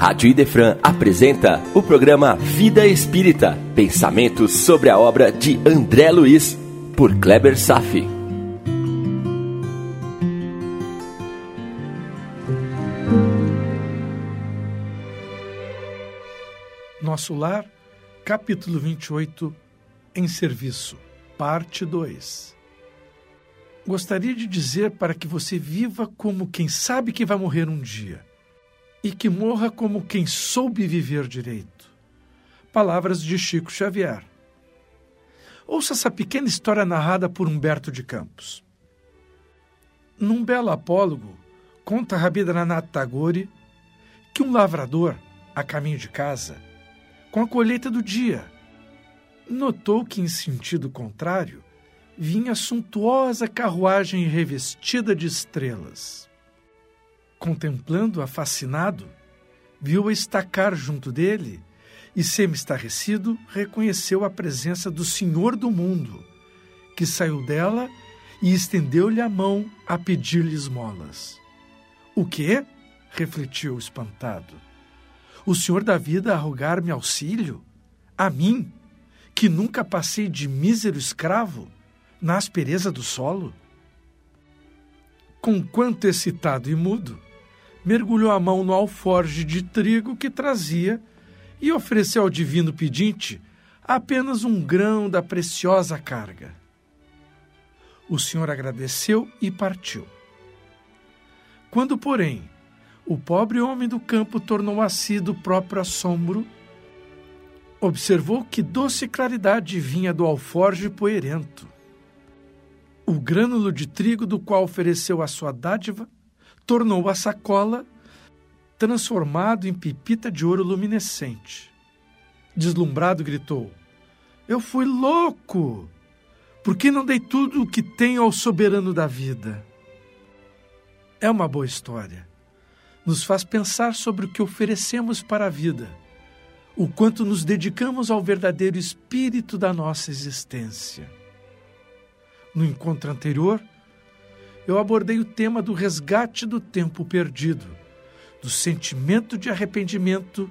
Rádio Idefran apresenta o programa Vida Espírita, pensamentos sobre a obra de André Luiz, por Kleber Safi. Nosso Lar, capítulo 28, em serviço, parte 2. Gostaria de dizer para que você viva como quem sabe que vai morrer um dia e que morra como quem soube viver direito. Palavras de Chico Xavier. Ouça essa pequena história narrada por Humberto de Campos. Num belo apólogo, conta Rabindranath Tagore que um lavrador, a caminho de casa, com a colheita do dia, notou que, em sentido contrário, vinha suntuosa carruagem revestida de estrelas. Contemplando-a fascinado, viu-a estacar junto dele e, semi-estarrecido, reconheceu a presença do Senhor do mundo, que saiu dela e estendeu-lhe a mão a pedir-lhe esmolas. O quê? refletiu espantado. O Senhor da vida a rogar-me auxílio? A mim, que nunca passei de mísero escravo? na aspereza do solo? Com quanto excitado e mudo, mergulhou a mão no alforge de trigo que trazia e ofereceu ao divino pedinte apenas um grão da preciosa carga. O senhor agradeceu e partiu. Quando, porém, o pobre homem do campo tornou a si do próprio assombro, observou que doce claridade vinha do alforge poerento o grânulo de trigo do qual ofereceu a sua dádiva tornou a sacola transformado em pipita de ouro luminescente. Deslumbrado, gritou: Eu fui louco! Por que não dei tudo o que tenho ao soberano da vida? É uma boa história. Nos faz pensar sobre o que oferecemos para a vida, o quanto nos dedicamos ao verdadeiro espírito da nossa existência. No encontro anterior, eu abordei o tema do resgate do tempo perdido, do sentimento de arrependimento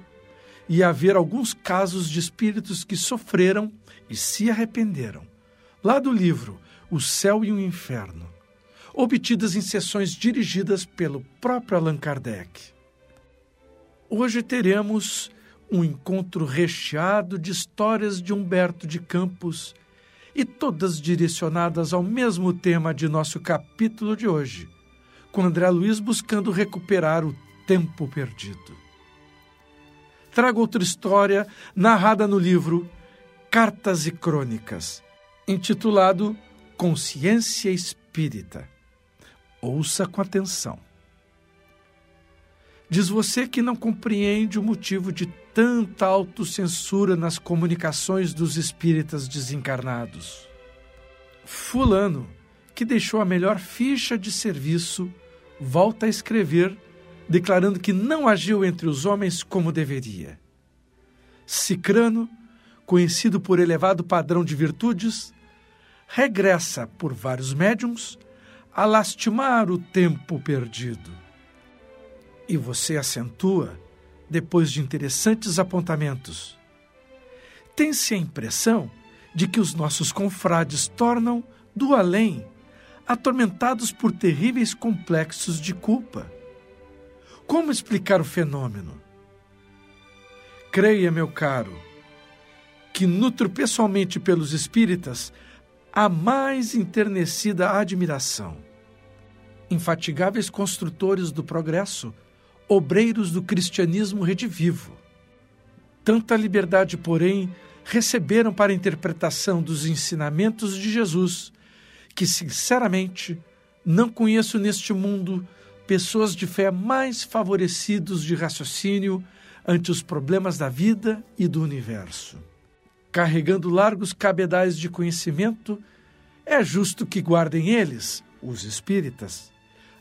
e haver alguns casos de espíritos que sofreram e se arrependeram. Lá do livro O Céu e o Inferno, obtidas em sessões dirigidas pelo próprio Allan Kardec. Hoje teremos um encontro recheado de histórias de Humberto de Campos e todas direcionadas ao mesmo tema de nosso capítulo de hoje, com André Luiz buscando recuperar o tempo perdido. Trago outra história narrada no livro Cartas e Crônicas, intitulado Consciência Espírita. Ouça com atenção. Diz você que não compreende o motivo de tanta autocensura nas comunicações dos espíritas desencarnados. Fulano, que deixou a melhor ficha de serviço, volta a escrever, declarando que não agiu entre os homens como deveria. Cicrano, conhecido por elevado padrão de virtudes, regressa por vários médiums a lastimar o tempo perdido. E você acentua depois de interessantes apontamentos. Tem-se a impressão de que os nossos confrades tornam, do além, atormentados por terríveis complexos de culpa. Como explicar o fenômeno? Creia, meu caro, que nutro pessoalmente pelos espíritas a mais enternecida admiração. Infatigáveis construtores do progresso obreiros do cristianismo redivivo. Tanta liberdade, porém, receberam para a interpretação dos ensinamentos de Jesus, que, sinceramente, não conheço neste mundo pessoas de fé mais favorecidos de raciocínio ante os problemas da vida e do universo. Carregando largos cabedais de conhecimento, é justo que guardem eles, os espíritas,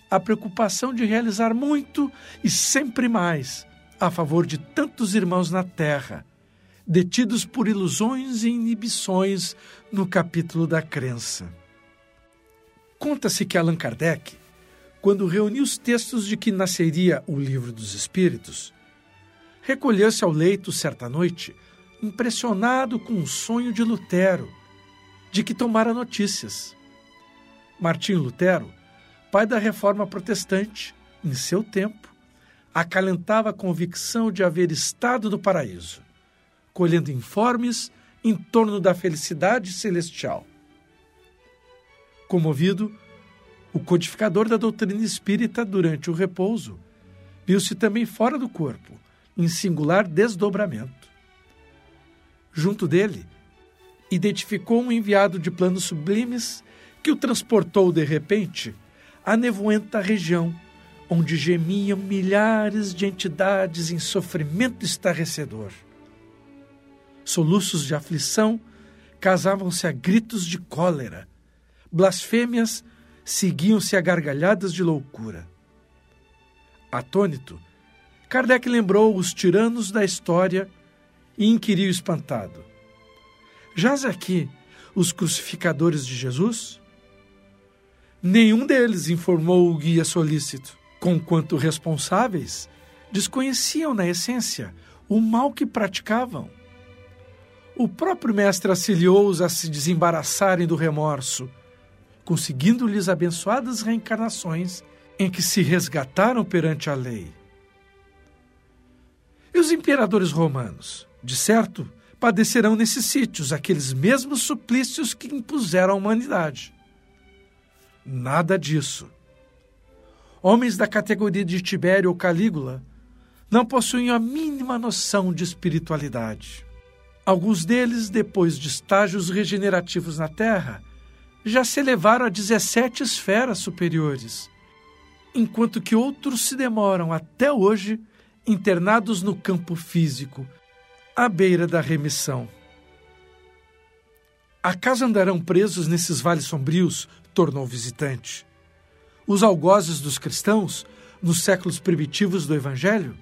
a preocupação de realizar muito e sempre mais a favor de tantos irmãos na Terra, detidos por ilusões e inibições no capítulo da crença. Conta-se que Allan Kardec, quando reuniu os textos de que nasceria o Livro dos Espíritos, recolheu-se ao leito certa noite, impressionado com um sonho de Lutero, de que tomara notícias. Martinho Lutero, pai da reforma protestante, em seu tempo, acalentava a convicção de haver estado do paraíso, colhendo informes em torno da felicidade celestial. Comovido, o codificador da doutrina espírita, durante o repouso, viu-se também fora do corpo, em singular desdobramento. Junto dele, identificou um enviado de planos sublimes que o transportou de repente à nevoenta região onde gemiam milhares de entidades em sofrimento estarrecedor. Soluços de aflição casavam-se a gritos de cólera, blasfêmias seguiam-se a gargalhadas de loucura. Atônito, Kardec lembrou os tiranos da história e inquiriu espantado: Jaz aqui os crucificadores de Jesus? Nenhum deles informou o guia solícito conquanto responsáveis, desconheciam na essência o mal que praticavam. O próprio mestre auxiliou-os a se desembaraçarem do remorso, conseguindo-lhes abençoadas reencarnações em que se resgataram perante a lei. E os imperadores romanos, de certo, padecerão nesses sítios aqueles mesmos suplícios que impuseram à humanidade. Nada disso homens da categoria de Tibério ou Calígula, não possuíam a mínima noção de espiritualidade. Alguns deles, depois de estágios regenerativos na Terra, já se elevaram a 17 esferas superiores, enquanto que outros se demoram até hoje internados no campo físico, à beira da remissão. Acaso andarão presos nesses vales sombrios? tornou o visitante os algozes dos cristãos nos séculos primitivos do Evangelho?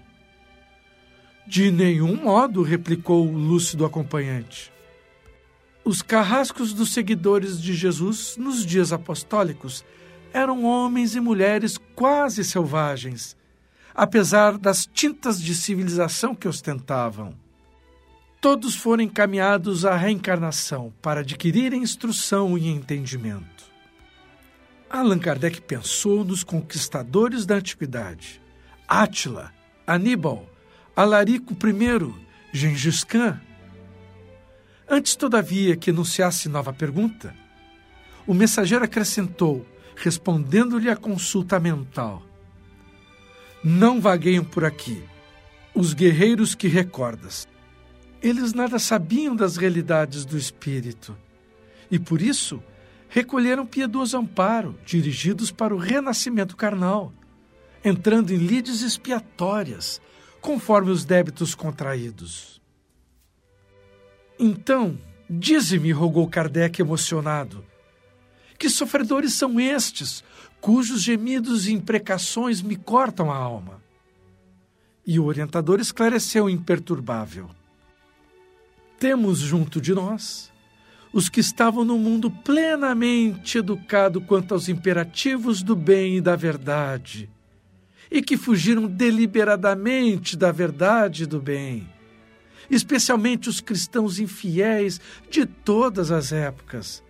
De nenhum modo, replicou o lúcido acompanhante. Os carrascos dos seguidores de Jesus nos dias apostólicos eram homens e mulheres quase selvagens, apesar das tintas de civilização que ostentavam. Todos foram encaminhados à reencarnação para adquirirem instrução e entendimento. Allan Kardec pensou nos conquistadores da antiguidade. Átila, Aníbal, Alarico I, Gengis Khan. Antes, todavia, que enunciasse nova pergunta, o mensageiro acrescentou, respondendo-lhe a consulta mental: Não vagueiam por aqui os guerreiros que recordas. Eles nada sabiam das realidades do espírito e, por isso, recolheram piedoso amparo, dirigidos para o renascimento carnal, entrando em lides expiatórias, conforme os débitos contraídos. Então, dize-me, rogou Kardec emocionado, que sofredores são estes, cujos gemidos e imprecações me cortam a alma? E o orientador esclareceu imperturbável. Temos junto de nós os que estavam no mundo plenamente educado quanto aos imperativos do bem e da verdade, e que fugiram deliberadamente da verdade e do bem, especialmente os cristãos infiéis de todas as épocas,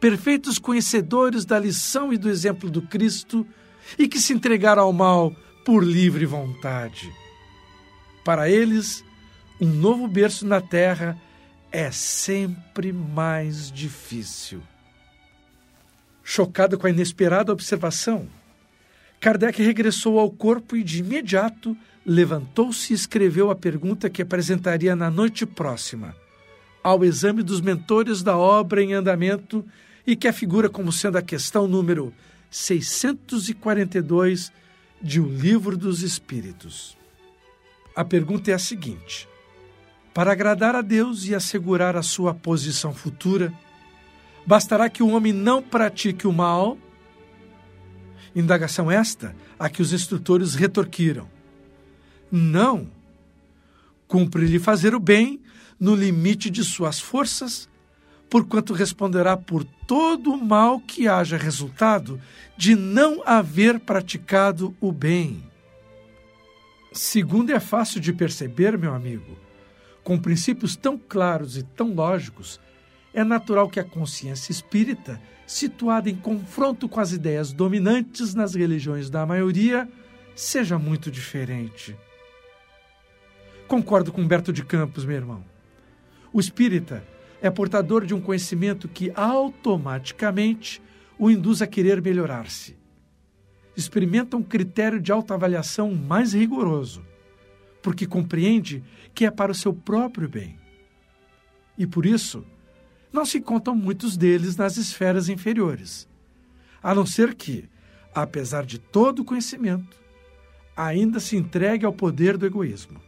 perfeitos conhecedores da lição e do exemplo do Cristo e que se entregaram ao mal por livre vontade. Para eles, um novo berço na terra é sempre mais difícil. Chocado com a inesperada observação, Kardec regressou ao corpo e, de imediato, levantou-se e escreveu a pergunta que apresentaria na noite próxima, ao exame dos mentores da obra em andamento e que afigura como sendo a questão número 642 de O Livro dos Espíritos. A pergunta é a seguinte para agradar a Deus e assegurar a sua posição futura, bastará que o homem não pratique o mal? Indagação esta a que os instrutores retorquiram. Não. Cumpre-lhe fazer o bem no limite de suas forças, porquanto responderá por todo o mal que haja resultado de não haver praticado o bem. Segundo, é fácil de perceber, meu amigo. Com princípios tão claros e tão lógicos, é natural que a consciência espírita, situada em confronto com as ideias dominantes nas religiões da maioria, seja muito diferente. Concordo com Humberto de Campos, meu irmão. O espírita é portador de um conhecimento que automaticamente o induz a querer melhorar-se. Experimenta um critério de autoavaliação mais rigoroso, porque compreende que é para o seu próprio bem. E por isso, não se contam muitos deles nas esferas inferiores, a não ser que, apesar de todo o conhecimento, ainda se entregue ao poder do egoísmo.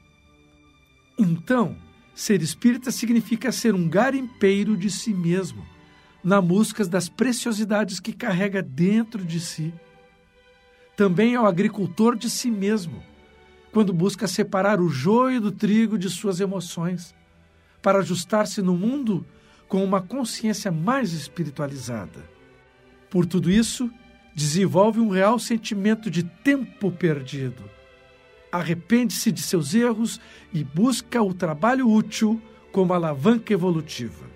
Então, ser espírita significa ser um garimpeiro de si mesmo, na busca das preciosidades que carrega dentro de si. Também é o agricultor de si mesmo, quando busca separar o joio do trigo de suas emoções, para ajustar-se no mundo com uma consciência mais espiritualizada. Por tudo isso, desenvolve um real sentimento de tempo perdido arrepende-se de seus erros e busca o trabalho útil como alavanca evolutiva.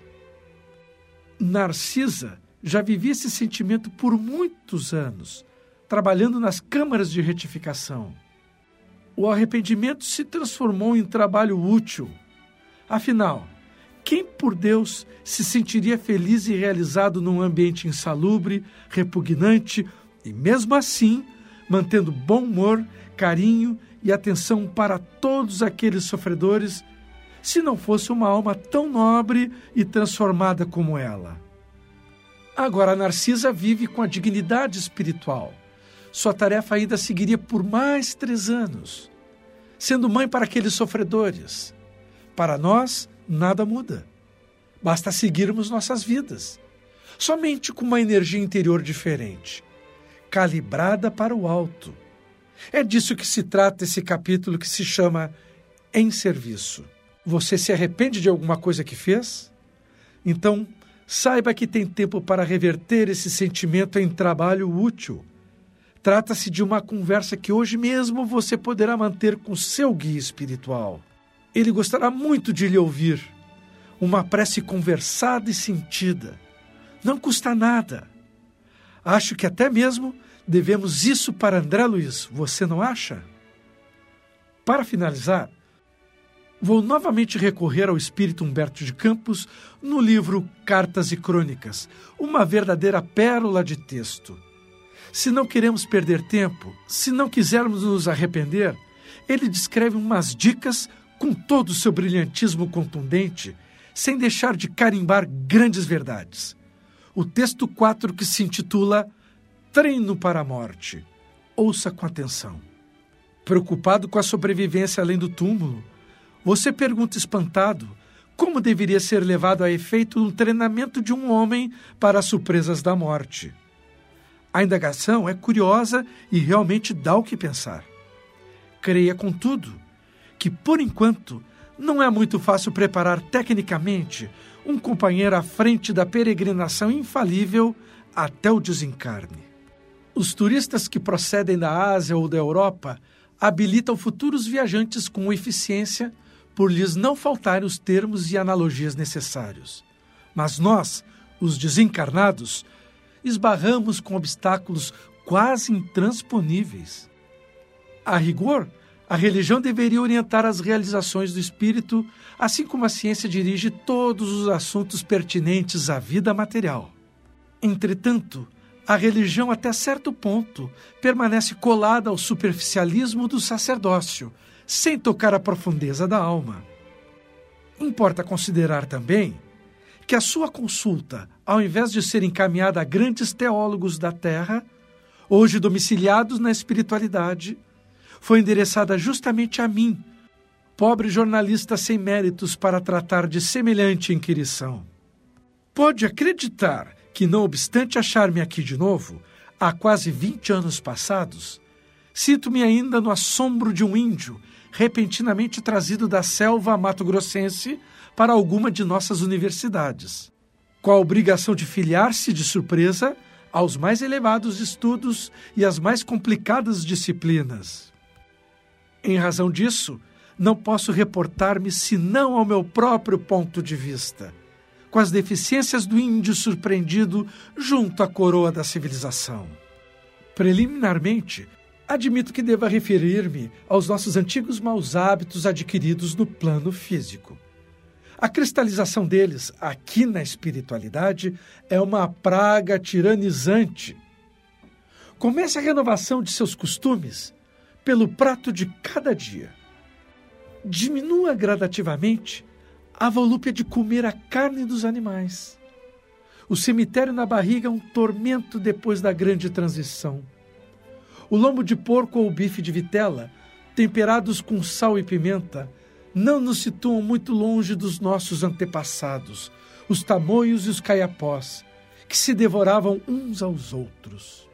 Narcisa já vivia esse sentimento por muitos anos, trabalhando nas câmaras de retificação. O arrependimento se transformou em trabalho útil. Afinal, quem por Deus se sentiria feliz e realizado num ambiente insalubre, repugnante e, mesmo assim, mantendo bom humor, carinho e atenção para todos aqueles sofredores, se não fosse uma alma tão nobre e transformada como ela. Agora, Narcisa vive com a dignidade espiritual. Sua tarefa ainda seguiria por mais três anos, sendo mãe para aqueles sofredores. Para nós, nada muda. Basta seguirmos nossas vidas, somente com uma energia interior diferente, calibrada para o alto é disso que se trata esse capítulo que se chama Em Serviço. Você se arrepende de alguma coisa que fez? Então, saiba que tem tempo para reverter esse sentimento em trabalho útil. Trata-se de uma conversa que hoje mesmo você poderá manter com seu guia espiritual. Ele gostará muito de lhe ouvir. Uma prece conversada e sentida. Não custa nada. Acho que até mesmo devemos isso para André Luiz, você não acha? Para finalizar, vou novamente recorrer ao espírito Humberto de Campos no livro Cartas e Crônicas, uma verdadeira pérola de texto. Se não queremos perder tempo, se não quisermos nos arrepender, ele descreve umas dicas com todo o seu brilhantismo contundente, sem deixar de carimbar grandes verdades. O texto 4 que se intitula treino para a morte. Ouça com atenção. Preocupado com a sobrevivência além do túmulo, você pergunta espantado como deveria ser levado a efeito um treinamento de um homem para as surpresas da morte. A indagação é curiosa e realmente dá o que pensar. Creia, contudo, que por enquanto não é muito fácil preparar tecnicamente um companheiro à frente da peregrinação infalível até o desencarne. Os turistas que procedem da Ásia ou da Europa habilitam futuros viajantes com eficiência por lhes não faltarem os termos e analogias necessários. Mas nós, os desencarnados, esbarramos com obstáculos quase intransponíveis. A rigor, a religião deveria orientar as realizações do espírito, assim como a ciência dirige todos os assuntos pertinentes à vida material. Entretanto, a religião, até certo ponto, permanece colada ao superficialismo do sacerdócio, sem tocar a profundeza da alma. Importa considerar também que a sua consulta, ao invés de ser encaminhada a grandes teólogos da terra, hoje domiciliados na espiritualidade, foi endereçada justamente a mim, pobre jornalista sem méritos para tratar de semelhante inquirição. Pode acreditar que, não obstante achar-me aqui de novo, há quase 20 anos passados, sinto-me ainda no assombro de um índio repentinamente trazido da selva mato-grossense para alguma de nossas universidades, com a obrigação de filiar-se de surpresa aos mais elevados estudos e às mais complicadas disciplinas. Em razão disso, não posso reportar-me senão ao meu próprio ponto de vista, com as deficiências do índio surpreendido junto à coroa da civilização. Preliminarmente, admito que deva referir-me aos nossos antigos maus hábitos adquiridos no plano físico. A cristalização deles, aqui na espiritualidade, é uma praga tiranizante. Comece a renovação de seus costumes pelo prato de cada dia. Diminua gradativamente a volúpia de comer a carne dos animais. O cemitério na barriga é um tormento depois da grande transição. O lombo de porco ou o bife de vitela, temperados com sal e pimenta, não nos situam muito longe dos nossos antepassados, os tamoios e os caiapós, que se devoravam uns aos outros.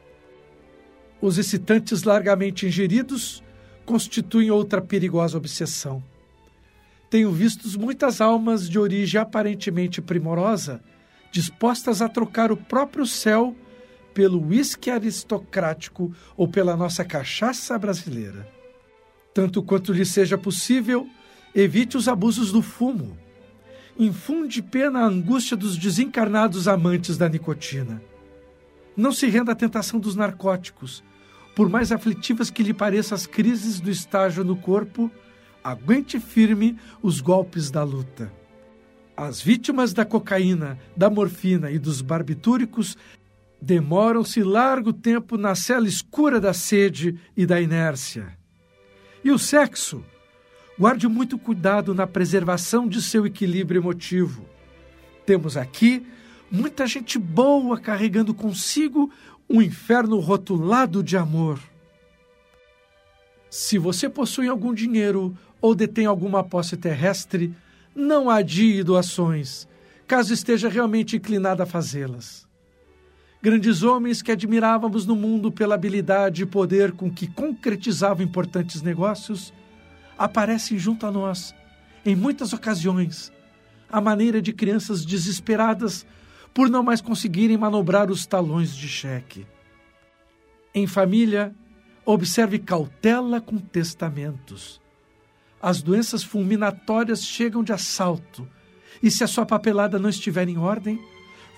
Os excitantes largamente ingeridos constituem outra perigosa obsessão. Tenho visto muitas almas de origem aparentemente primorosa dispostas a trocar o próprio céu pelo uísque aristocrático ou pela nossa cachaça brasileira. Tanto quanto lhe seja possível, evite os abusos do fumo. Infunde pena à angústia dos desencarnados amantes da nicotina. Não se renda à tentação dos narcóticos. Por mais aflitivas que lhe pareçam as crises do estágio no corpo, aguente firme os golpes da luta. As vítimas da cocaína, da morfina e dos barbitúricos demoram-se largo tempo na cela escura da sede e da inércia. E o sexo? Guarde muito cuidado na preservação de seu equilíbrio emotivo. Temos aqui muita gente boa carregando consigo um inferno rotulado de amor. Se você possui algum dinheiro ou detém alguma posse terrestre, não adie doações, caso esteja realmente inclinado a fazê-las. Grandes homens que admirávamos no mundo pela habilidade e poder com que concretizavam importantes negócios, aparecem junto a nós, em muitas ocasiões, à maneira de crianças desesperadas por não mais conseguirem manobrar os talões de cheque. Em família, observe cautela com testamentos. As doenças fulminatórias chegam de assalto, e se a sua papelada não estiver em ordem,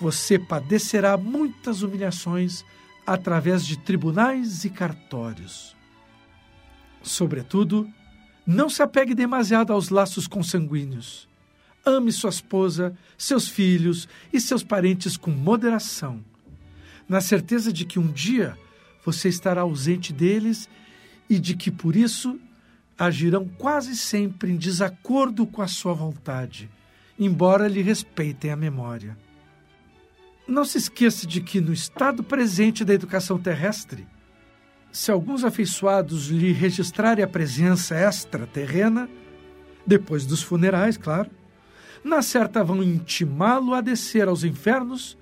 você padecerá muitas humilhações através de tribunais e cartórios. Sobretudo, não se apegue demasiado aos laços consanguíneos. Ame sua esposa, seus filhos e seus parentes com moderação, na certeza de que um dia você estará ausente deles e de que por isso agirão quase sempre em desacordo com a sua vontade, embora lhe respeitem a memória. Não se esqueça de que, no estado presente da educação terrestre, se alguns afeiçoados lhe registrarem a presença extraterrena, depois dos funerais, claro, na certa vão intimá-lo a descer aos infernos,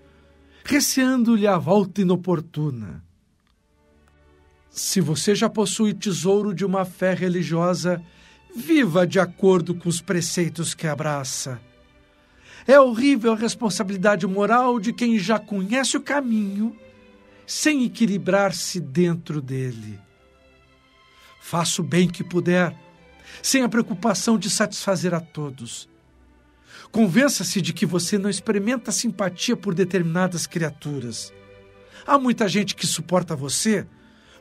receando-lhe a volta inoportuna. Se você já possui tesouro de uma fé religiosa, viva de acordo com os preceitos que abraça. É horrível a responsabilidade moral de quem já conhece o caminho sem equilibrar-se dentro dele. Faça o bem que puder, sem a preocupação de satisfazer a todos. Convença-se de que você não experimenta simpatia por determinadas criaturas. Há muita gente que suporta você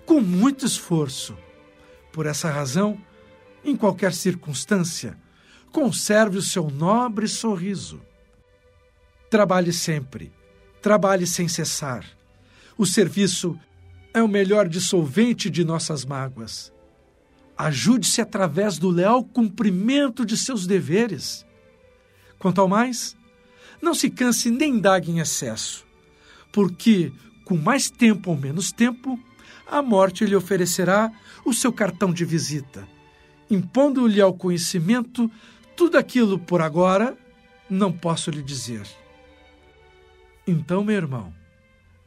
com muito esforço. Por essa razão, em qualquer circunstância, conserve o seu nobre sorriso. Trabalhe sempre, trabalhe sem cessar. O serviço é o melhor dissolvente de nossas mágoas. Ajude-se através do leal cumprimento de seus deveres. Quanto ao mais, não se canse nem indague em excesso, porque, com mais tempo ou menos tempo, a morte lhe oferecerá o seu cartão de visita, impondo-lhe ao conhecimento tudo aquilo por agora não posso lhe dizer. Então, meu irmão,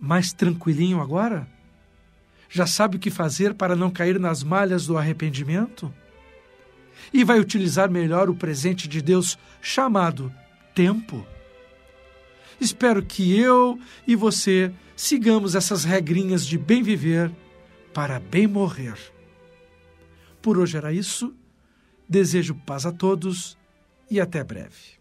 mais tranquilinho agora? Já sabe o que fazer para não cair nas malhas do arrependimento? E vai utilizar melhor o presente de Deus chamado tempo? Espero que eu e você sigamos essas regrinhas de bem viver para bem morrer. Por hoje era isso. Desejo paz a todos e até breve.